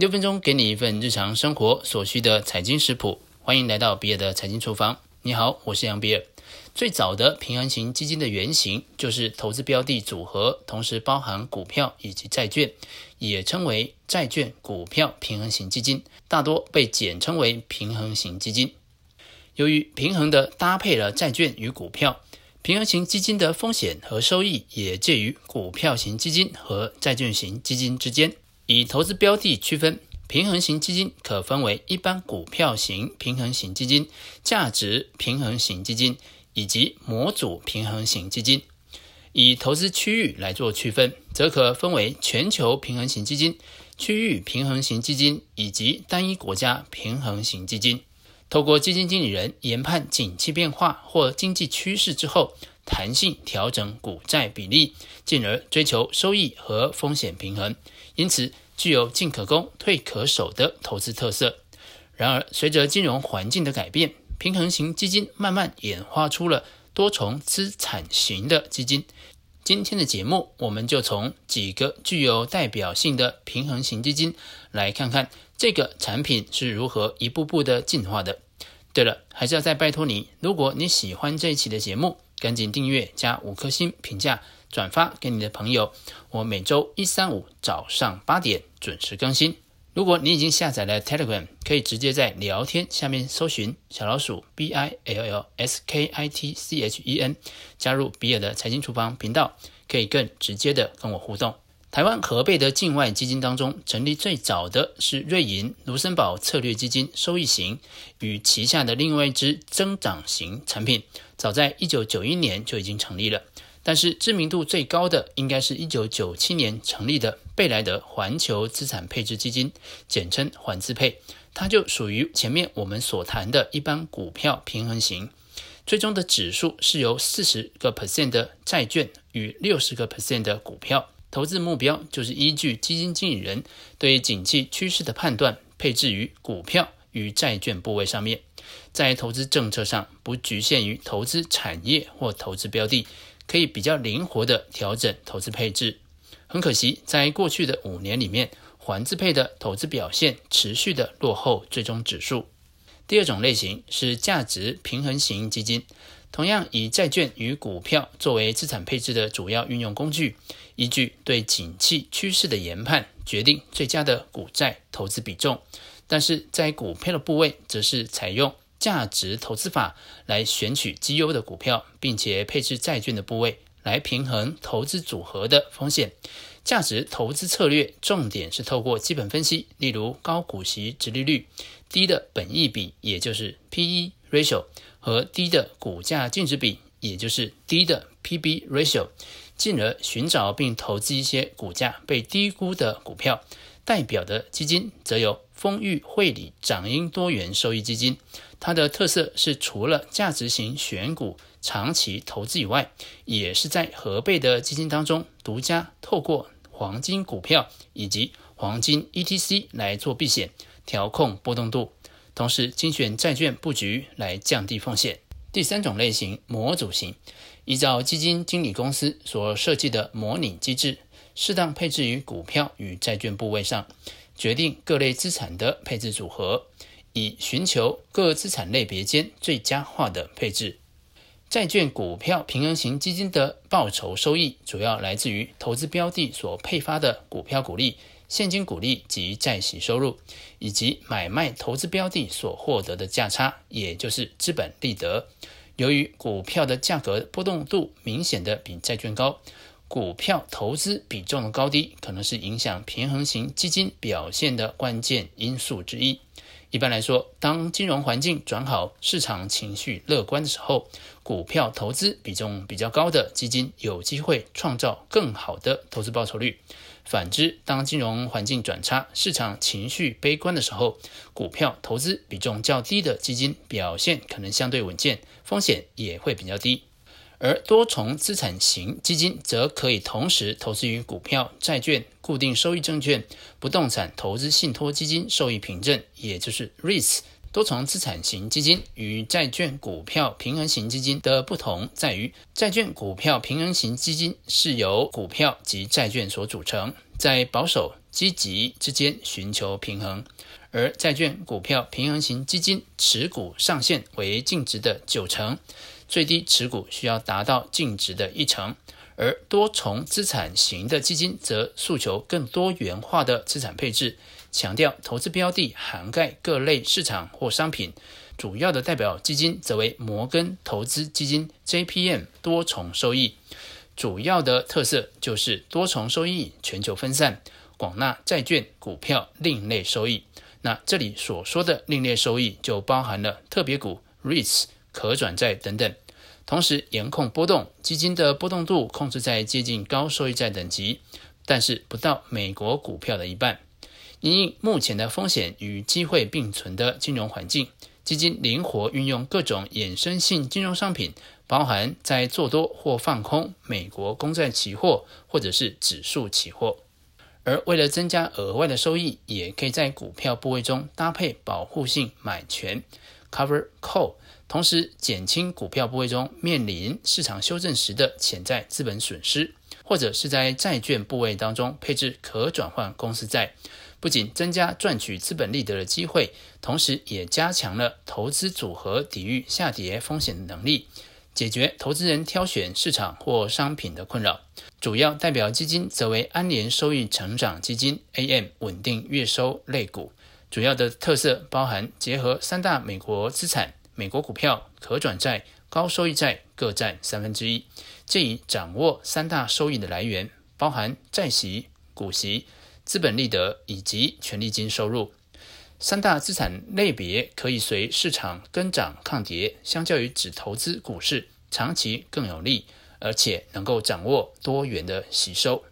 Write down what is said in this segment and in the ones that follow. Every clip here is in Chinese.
六分钟给你一份日常生活所需的财经食谱，欢迎来到比尔的财经厨房。你好，我是杨比尔。最早的平衡型基金的原型就是投资标的组合，同时包含股票以及债券，也称为债券股票平衡型基金，大多被简称为平衡型基金。由于平衡的搭配了债券与股票，平衡型基金的风险和收益也介于股票型基金和债券型基金之间。以投资标的区分，平衡型基金可分为一般股票型平衡型基金、价值平衡型基金以及模组平衡型基金。以投资区域来做区分，则可分为全球平衡型基金、区域平衡型基金以及单一国家平衡型基金。透过基金经理人研判景气变化或经济趋势之后，弹性调整股债比例，进而追求收益和风险平衡。因此，具有进可攻、退可守的投资特色。然而，随着金融环境的改变，平衡型基金慢慢演化出了多重资产型的基金。今天的节目，我们就从几个具有代表性的平衡型基金来看看这个产品是如何一步步的进化的。对了，还是要再拜托你，如果你喜欢这一期的节目，赶紧订阅加五颗星评价。转发给你的朋友，我每周一、三、五早上八点准时更新。如果你已经下载了 Telegram，可以直接在聊天下面搜寻小老鼠 B I L L S K I T C H E N，加入比尔的财经厨房频道，可以更直接的跟我互动。台湾合贝的境外基金当中，成立最早的是瑞银卢森堡策略基金收益型与旗下的另外一支增长型产品，早在一九九一年就已经成立了。但是知名度最高的应该是一九九七年成立的贝莱德环球资产配置基金，简称环资配，它就属于前面我们所谈的一般股票平衡型。最终的指数是由四十个 percent 的债券与六十个 percent 的股票，投资目标就是依据基金经理人对景气趋势的判断，配置于股票与债券部位上面。在投资政策上，不局限于投资产业或投资标的。可以比较灵活地调整投资配置。很可惜，在过去的五年里面，环资配的投资表现持续地落后最终指数。第二种类型是价值平衡型基金，同样以债券与股票作为资产配置的主要运用工具，依据对景气趋势的研判，决定最佳的股债投资比重。但是在股票的部位，则是采用价值投资法来选取绩优的股票，并且配置债券的部位来平衡投资组合的风险。价值投资策略重点是透过基本分析，例如高股息、殖利率、低的本益比，也就是 P/E ratio 和低的股价净值比，也就是低的 P/B ratio，进而寻找并投资一些股价被低估的股票。代表的基金则有丰裕汇理长英多元收益基金。它的特色是，除了价值型选股长期投资以外，也是在合备的基金当中独家透过黄金股票以及黄金 ETC 来做避险，调控波动度，同时精选债券布局来降低风险。第三种类型模组型，依照基金经理公司所设计的模拟机制，适当配置于股票与债券部位上，决定各类资产的配置组合。以寻求各资产类别间最佳化的配置。债券股票平衡型基金的报酬收益主要来自于投资标的所配发的股票股利、现金股利及债息收入，以及买卖投资标的所获得的价差，也就是资本利得。由于股票的价格波动度明显的比债券高，股票投资比重的高低可能是影响平衡型基金表现的关键因素之一。一般来说，当金融环境转好、市场情绪乐观的时候，股票投资比重比较高的基金有机会创造更好的投资报酬率。反之，当金融环境转差、市场情绪悲观的时候，股票投资比重较低的基金表现可能相对稳健，风险也会比较低。而多重资产型基金则可以同时投资于股票、债券、固定收益证券、不动产投资信托基金受益凭证，也就是 REITs。多重资产型基金与债券股票平衡型基金的不同在于，债券股票平衡型基金是由股票及债券所组成，在保守积极之间寻求平衡。而债券、股票平衡型基金持股上限为净值的九成，最低持股需要达到净值的一成。而多重资产型的基金则诉求更多元化的资产配置，强调投资标的涵盖各类市场或商品。主要的代表基金则为摩根投资基金 （JPM） 多重收益，主要的特色就是多重收益、全球分散、广纳债券、股票另类收益。那这里所说的另类收益，就包含了特别股、REITs、可转债等等。同时严控波动，基金的波动度控制在接近高收益债等级，但是不到美国股票的一半。因应目前的风险与机会并存的金融环境，基金灵活运用各种衍生性金融商品，包含在做多或放空美国公债期货或者是指数期货。而为了增加额外的收益，也可以在股票部位中搭配保护性买权 （cover call），同时减轻股票部位中面临市场修正时的潜在资本损失；或者是在债券部位当中配置可转换公司债，不仅增加赚取资本利得的机会，同时也加强了投资组合抵御下跌风险的能力。解决投资人挑选市场或商品的困扰，主要代表基金则为安联收益成长基金 （AM） 稳定月收类股。主要的特色包含结合三大美国资产：美国股票、可转债、高收益债各占三分之一，借以掌握三大收益的来源，包含债息、股息、资本利得以及权利金收入。三大资产类别可以随市场跟涨抗跌，相较于只投资股市，长期更有利，而且能够掌握多元的吸收。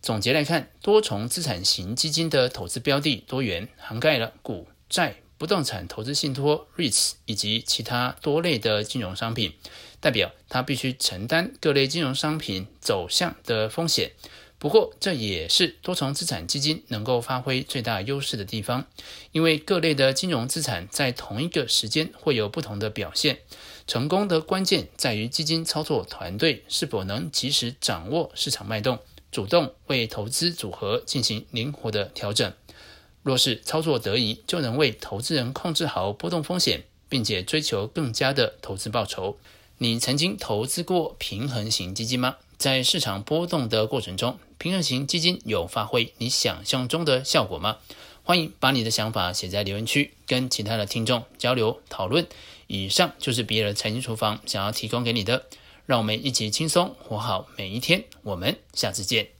总结来看，多重资产型基金的投资标的多元，涵盖了股债、不动产投资信托 REITs 以及其他多类的金融商品，代表它必须承担各类金融商品走向的风险。不过，这也是多重资产基金能够发挥最大优势的地方，因为各类的金融资产在同一个时间会有不同的表现。成功的关键在于基金操作团队是否能及时掌握市场脉动，主动为投资组合进行灵活的调整。若是操作得宜，就能为投资人控制好波动风险，并且追求更加的投资报酬。你曾经投资过平衡型基金吗？在市场波动的过程中，平衡型基金有发挥你想象中的效果吗？欢迎把你的想法写在留言区，跟其他的听众交流讨论。以上就是比尔财经厨房想要提供给你的，让我们一起轻松活好每一天。我们下次见。